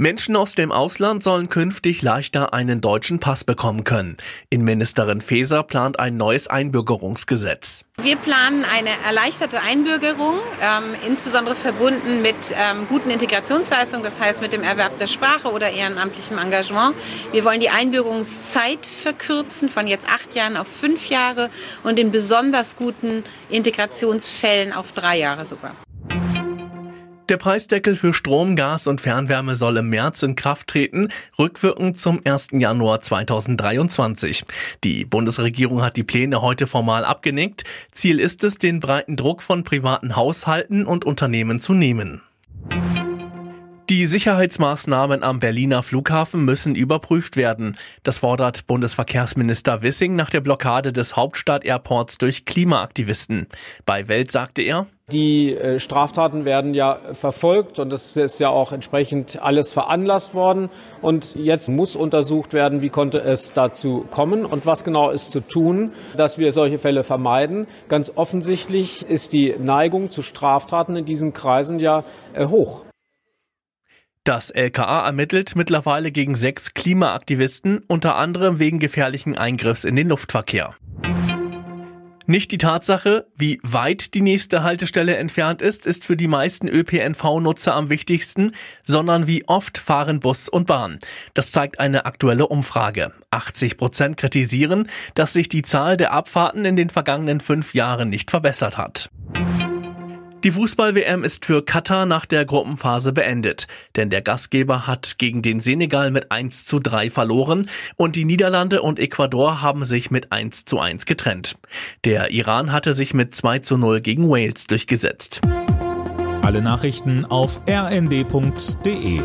Menschen aus dem Ausland sollen künftig leichter einen deutschen Pass bekommen können. Innenministerin Faeser plant ein neues Einbürgerungsgesetz. Wir planen eine erleichterte Einbürgerung, ähm, insbesondere verbunden mit ähm, guten Integrationsleistungen, das heißt mit dem Erwerb der Sprache oder ehrenamtlichem Engagement. Wir wollen die Einbürgerungszeit verkürzen von jetzt acht Jahren auf fünf Jahre und in besonders guten Integrationsfällen auf drei Jahre sogar. Der Preisdeckel für Strom, Gas und Fernwärme soll im März in Kraft treten, rückwirkend zum 1. Januar 2023. Die Bundesregierung hat die Pläne heute formal abgenickt. Ziel ist es, den breiten Druck von privaten Haushalten und Unternehmen zu nehmen. Die Sicherheitsmaßnahmen am Berliner Flughafen müssen überprüft werden. Das fordert Bundesverkehrsminister Wissing nach der Blockade des Hauptstadt-Airports durch Klimaaktivisten. Bei Welt sagte er, die äh, Straftaten werden ja verfolgt und es ist ja auch entsprechend alles veranlasst worden. Und jetzt muss untersucht werden, wie konnte es dazu kommen und was genau ist zu tun, dass wir solche Fälle vermeiden. Ganz offensichtlich ist die Neigung zu Straftaten in diesen Kreisen ja äh, hoch. Das LKA ermittelt mittlerweile gegen sechs Klimaaktivisten, unter anderem wegen gefährlichen Eingriffs in den Luftverkehr. Nicht die Tatsache, wie weit die nächste Haltestelle entfernt ist, ist für die meisten ÖPNV-Nutzer am wichtigsten, sondern wie oft fahren Bus und Bahn. Das zeigt eine aktuelle Umfrage. 80 Prozent kritisieren, dass sich die Zahl der Abfahrten in den vergangenen fünf Jahren nicht verbessert hat. Die Fußball-WM ist für Katar nach der Gruppenphase beendet, denn der Gastgeber hat gegen den Senegal mit 1 zu 3 verloren und die Niederlande und Ecuador haben sich mit 1 zu 1 getrennt. Der Iran hatte sich mit 2 zu 0 gegen Wales durchgesetzt. Alle Nachrichten auf rnd.de